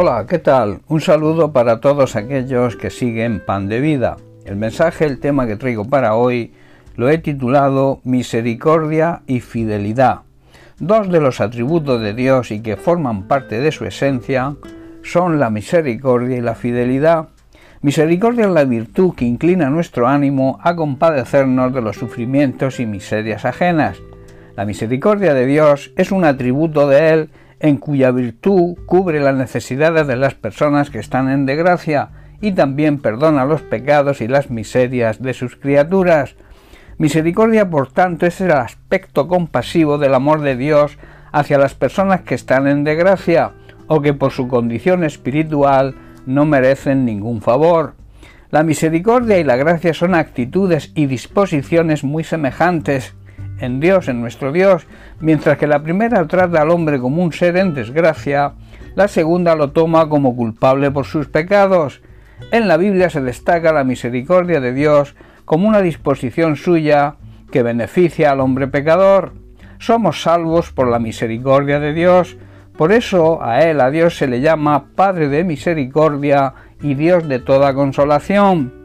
Hola, ¿qué tal? Un saludo para todos aquellos que siguen Pan de Vida. El mensaje, el tema que traigo para hoy, lo he titulado Misericordia y Fidelidad. Dos de los atributos de Dios y que forman parte de su esencia son la misericordia y la fidelidad. Misericordia es la virtud que inclina nuestro ánimo a compadecernos de los sufrimientos y miserias ajenas. La misericordia de Dios es un atributo de Él en cuya virtud cubre las necesidades de las personas que están en desgracia y también perdona los pecados y las miserias de sus criaturas. Misericordia, por tanto, es el aspecto compasivo del amor de Dios hacia las personas que están en desgracia o que por su condición espiritual no merecen ningún favor. La misericordia y la gracia son actitudes y disposiciones muy semejantes en Dios, en nuestro Dios, mientras que la primera trata al hombre como un ser en desgracia, la segunda lo toma como culpable por sus pecados. En la Biblia se destaca la misericordia de Dios como una disposición suya que beneficia al hombre pecador. Somos salvos por la misericordia de Dios, por eso a Él, a Dios, se le llama Padre de misericordia y Dios de toda consolación.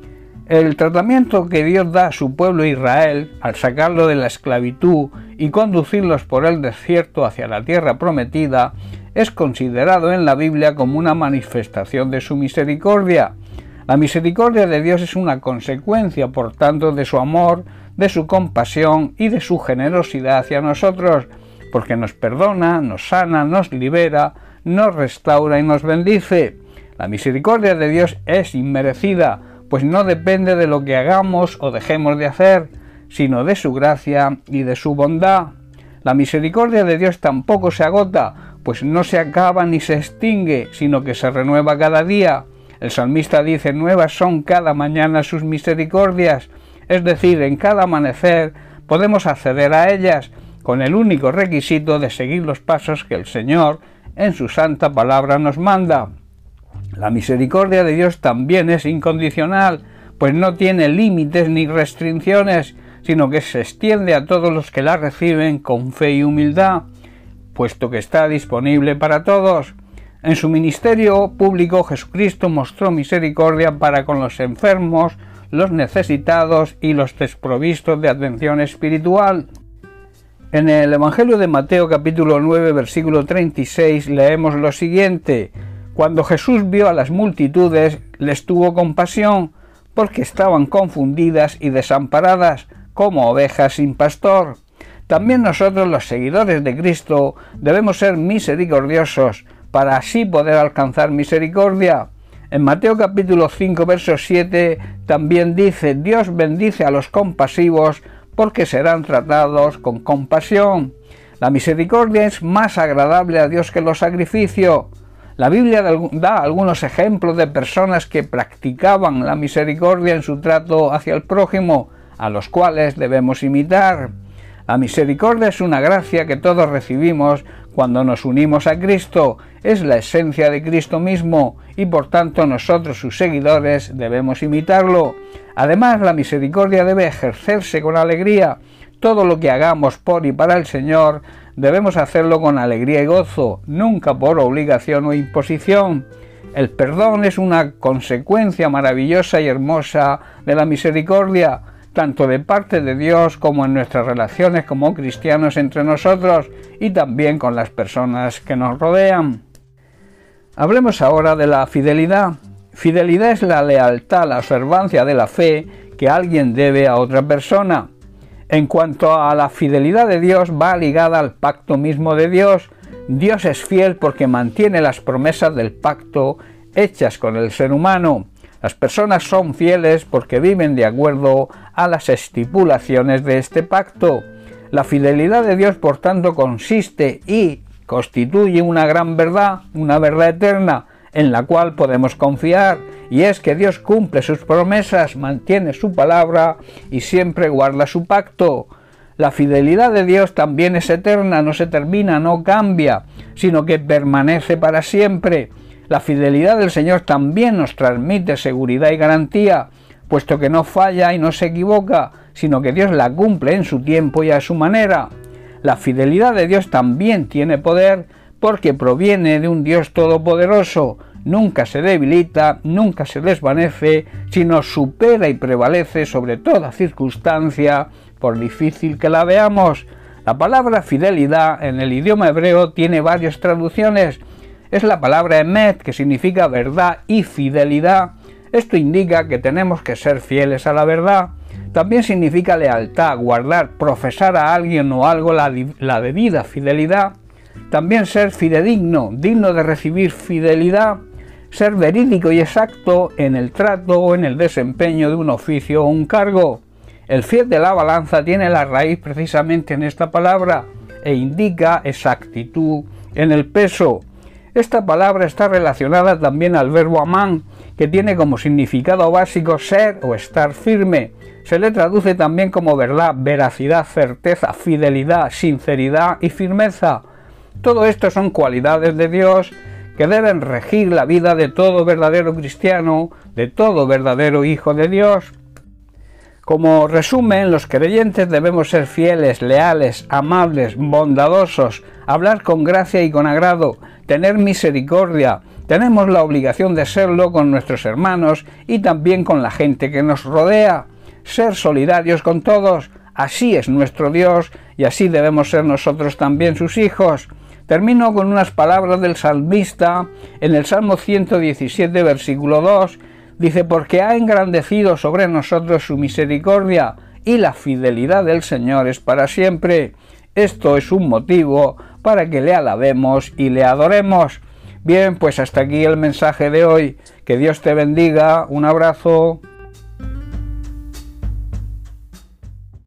El tratamiento que Dios da a su pueblo Israel al sacarlo de la esclavitud y conducirlos por el desierto hacia la tierra prometida es considerado en la Biblia como una manifestación de su misericordia. La misericordia de Dios es una consecuencia, por tanto, de su amor, de su compasión y de su generosidad hacia nosotros, porque nos perdona, nos sana, nos libera, nos restaura y nos bendice. La misericordia de Dios es inmerecida, pues no depende de lo que hagamos o dejemos de hacer, sino de su gracia y de su bondad. La misericordia de Dios tampoco se agota, pues no se acaba ni se extingue, sino que se renueva cada día. El salmista dice, nuevas son cada mañana sus misericordias, es decir, en cada amanecer podemos acceder a ellas, con el único requisito de seguir los pasos que el Señor en su santa palabra nos manda. La misericordia de Dios también es incondicional, pues no tiene límites ni restricciones, sino que se extiende a todos los que la reciben con fe y humildad, puesto que está disponible para todos. En su ministerio público Jesucristo mostró misericordia para con los enfermos, los necesitados y los desprovistos de atención espiritual. En el Evangelio de Mateo capítulo 9 versículo 36 leemos lo siguiente, cuando Jesús vio a las multitudes, les tuvo compasión, porque estaban confundidas y desamparadas, como ovejas sin pastor. También nosotros, los seguidores de Cristo, debemos ser misericordiosos, para así poder alcanzar misericordia. En Mateo capítulo 5, verso 7 también dice, Dios bendice a los compasivos porque serán tratados con compasión. La misericordia es más agradable a Dios que los sacrificios. La Biblia da algunos ejemplos de personas que practicaban la misericordia en su trato hacia el prójimo, a los cuales debemos imitar. La misericordia es una gracia que todos recibimos cuando nos unimos a Cristo, es la esencia de Cristo mismo y por tanto nosotros sus seguidores debemos imitarlo. Además, la misericordia debe ejercerse con alegría. Todo lo que hagamos por y para el Señor debemos hacerlo con alegría y gozo, nunca por obligación o imposición. El perdón es una consecuencia maravillosa y hermosa de la misericordia, tanto de parte de Dios como en nuestras relaciones como cristianos entre nosotros y también con las personas que nos rodean. Hablemos ahora de la fidelidad. Fidelidad es la lealtad, la observancia de la fe que alguien debe a otra persona. En cuanto a la fidelidad de Dios, va ligada al pacto mismo de Dios. Dios es fiel porque mantiene las promesas del pacto hechas con el ser humano. Las personas son fieles porque viven de acuerdo a las estipulaciones de este pacto. La fidelidad de Dios, por tanto, consiste y constituye una gran verdad, una verdad eterna, en la cual podemos confiar, y es que Dios cumple sus promesas, mantiene su palabra y siempre guarda su pacto. La fidelidad de Dios también es eterna, no se termina, no cambia, sino que permanece para siempre. La fidelidad del Señor también nos transmite seguridad y garantía, puesto que no falla y no se equivoca, sino que Dios la cumple en su tiempo y a su manera. La fidelidad de Dios también tiene poder, porque proviene de un Dios todopoderoso, nunca se debilita, nunca se desvanece, sino supera y prevalece sobre toda circunstancia, por difícil que la veamos. La palabra fidelidad en el idioma hebreo tiene varias traducciones. Es la palabra emet, que significa verdad y fidelidad. Esto indica que tenemos que ser fieles a la verdad. También significa lealtad, guardar, profesar a alguien o algo la, la debida fidelidad. También ser fidedigno, digno de recibir fidelidad ser verídico y exacto en el trato o en el desempeño de un oficio o un cargo. El fiel de la balanza tiene la raíz precisamente en esta palabra e indica exactitud en el peso. Esta palabra está relacionada también al verbo amán, que tiene como significado básico ser o estar firme. Se le traduce también como verdad, veracidad, certeza, fidelidad, sinceridad y firmeza. Todo esto son cualidades de Dios que deben regir la vida de todo verdadero cristiano, de todo verdadero hijo de Dios. Como resumen, los creyentes debemos ser fieles, leales, amables, bondadosos, hablar con gracia y con agrado, tener misericordia. Tenemos la obligación de serlo con nuestros hermanos y también con la gente que nos rodea. Ser solidarios con todos. Así es nuestro Dios y así debemos ser nosotros también sus hijos. Termino con unas palabras del salmista en el Salmo 117, versículo 2. Dice, porque ha engrandecido sobre nosotros su misericordia y la fidelidad del Señor es para siempre. Esto es un motivo para que le alabemos y le adoremos. Bien, pues hasta aquí el mensaje de hoy. Que Dios te bendiga. Un abrazo.